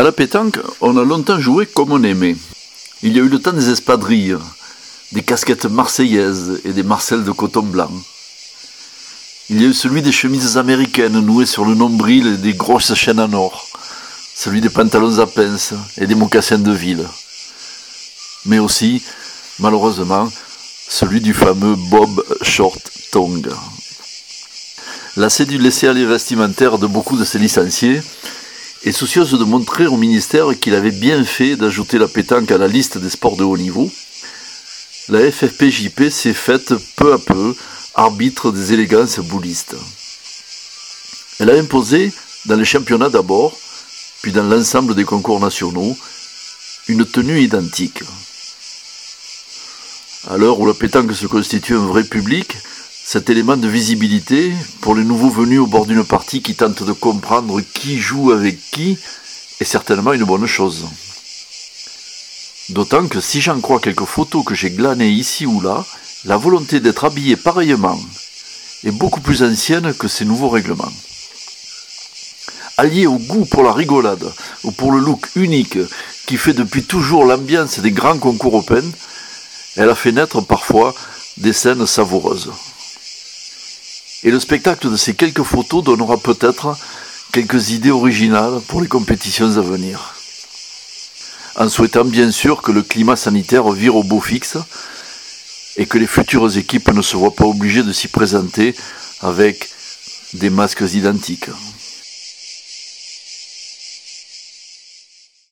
À la pétanque, on a longtemps joué comme on aimait. Il y a eu le temps des espadrilles, des casquettes marseillaises et des marcelles de coton blanc. Il y a eu celui des chemises américaines nouées sur le nombril et des grosses chaînes en or, celui des pantalons à pince et des mocassins de ville. Mais aussi, malheureusement, celui du fameux Bob Short Tongue. Lassé du laisser-aller vestimentaire de beaucoup de ses licenciés, et soucieuse de montrer au ministère qu'il avait bien fait d'ajouter la pétanque à la liste des sports de haut niveau, la FFPJP s'est faite peu à peu arbitre des élégances boulistes. Elle a imposé, dans les championnats d'abord, puis dans l'ensemble des concours nationaux, une tenue identique. À l'heure où la pétanque se constitue un vrai public, cet élément de visibilité, pour les nouveaux venus au bord d'une partie qui tente de comprendre qui joue avec qui, est certainement une bonne chose. D'autant que si j'en crois quelques photos que j'ai glanées ici ou là, la volonté d'être habillé pareillement est beaucoup plus ancienne que ces nouveaux règlements. Allié au goût pour la rigolade ou pour le look unique qui fait depuis toujours l'ambiance des grands concours open, elle a fait naître parfois des scènes savoureuses. Et le spectacle de ces quelques photos donnera peut-être quelques idées originales pour les compétitions à venir. En souhaitant bien sûr que le climat sanitaire vire au beau fixe et que les futures équipes ne se voient pas obligées de s'y présenter avec des masques identiques.